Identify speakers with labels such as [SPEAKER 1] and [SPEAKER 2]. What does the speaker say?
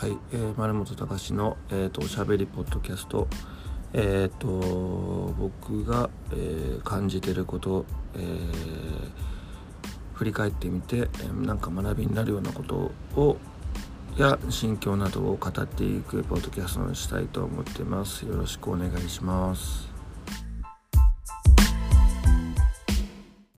[SPEAKER 1] はい、えー、丸本隆の、えーと、おしゃべりポッドキャスト。えっ、ー、と僕が、えー、感じてること、えー、振り返ってみて、えー、なんか学びになるようなことをや心境などを語っていくポッドキャストにしたいと思ってます。よろしくお願いします。